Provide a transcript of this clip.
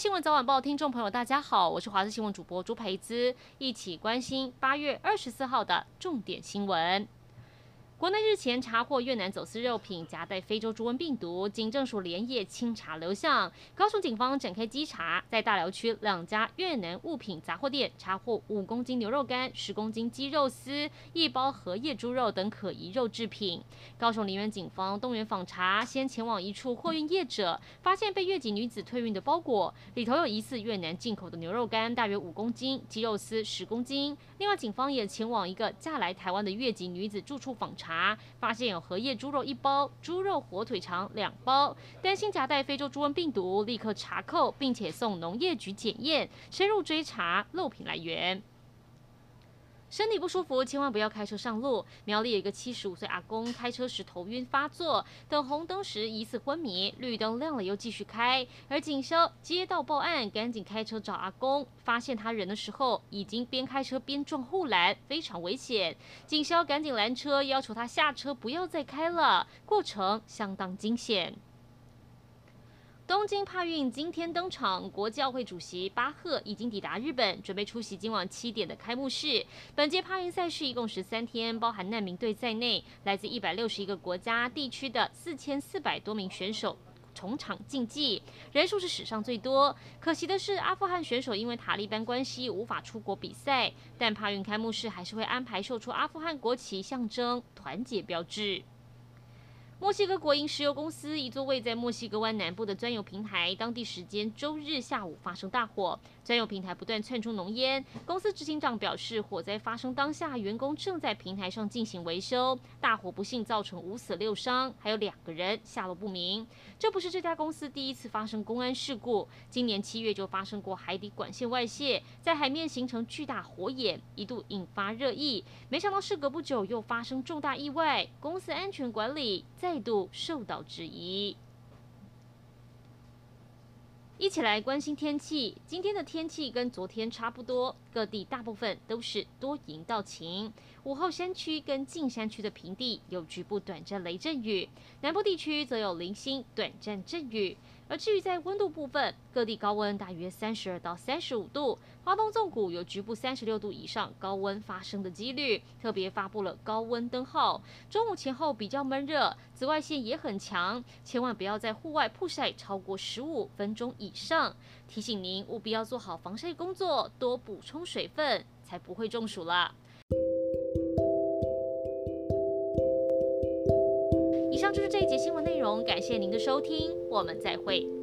新闻早晚报，听众朋友，大家好，我是华视新闻主播朱培姿，一起关心八月二十四号的重点新闻。国内日前查获越南走私肉品夹带非洲猪瘟病毒，警政署连夜清查流向。高雄警方展开稽查，在大寮区两家越南物品杂货店查获五公斤牛肉干、十公斤鸡肉丝、一包荷叶猪肉等可疑肉制品。高雄林园警方动员访查，先前往一处货运业者，发现被越籍女子退运的包裹，里头有疑似越南进口的牛肉干，大约五公斤，鸡肉丝十公斤。另外，警方也前往一个嫁来台湾的越籍女子住处访查。查发现有荷叶猪肉一包，猪肉火腿肠两包，担心夹带非洲猪瘟病毒，立刻查扣，并且送农业局检验，深入追查漏品来源。身体不舒服，千万不要开车上路。苗栗有一个七十五岁阿公开车时头晕发作，等红灯时疑似昏迷，绿灯亮了又继续开。而警消接到报案，赶紧开车找阿公，发现他人的时候已经边开车边撞护栏，非常危险。警消赶紧拦车，要求他下车不要再开了，过程相当惊险。东京帕运今天登场，国际奥会主席巴赫已经抵达日本，准备出席今晚七点的开幕式。本届帕运赛事一共十三天，包含难民队在内，来自一百六十一个国家地区的四千四百多名选手重场竞技，人数是史上最多。可惜的是，阿富汗选手因为塔利班关系无法出国比赛，但帕运开幕式还是会安排秀出阿富汗国旗，象征团结标志。墨西哥国营石油公司一座位在墨西哥湾南部的钻油平台，当地时间周日下午发生大火，钻油平台不断窜出浓烟。公司执行长表示，火灾发生当下，员工正在平台上进行维修。大火不幸造成五死六伤，还有两个人下落不明。这不是这家公司第一次发生公安事故，今年七月就发生过海底管线外泄，在海面形成巨大火眼，一度引发热议。没想到事隔不久又发生重大意外，公司安全管理再。度受到质疑。一起来关心天气。今天的天气跟昨天差不多，各地大部分都是多云到晴。午后山区跟近山区的平地有局部短暂雷阵雨，南部地区则有零星短暂阵雨。而至于在温度部分，各地高温大约三十二到三十五度，华东纵谷有局部三十六度以上高温发生的几率，特别发布了高温灯号。中午前后比较闷热，紫外线也很强，千万不要在户外曝晒超过十五分钟以上。提醒您务必要做好防晒工作，多补充水分，才不会中暑了。感谢您的收听，我们再会。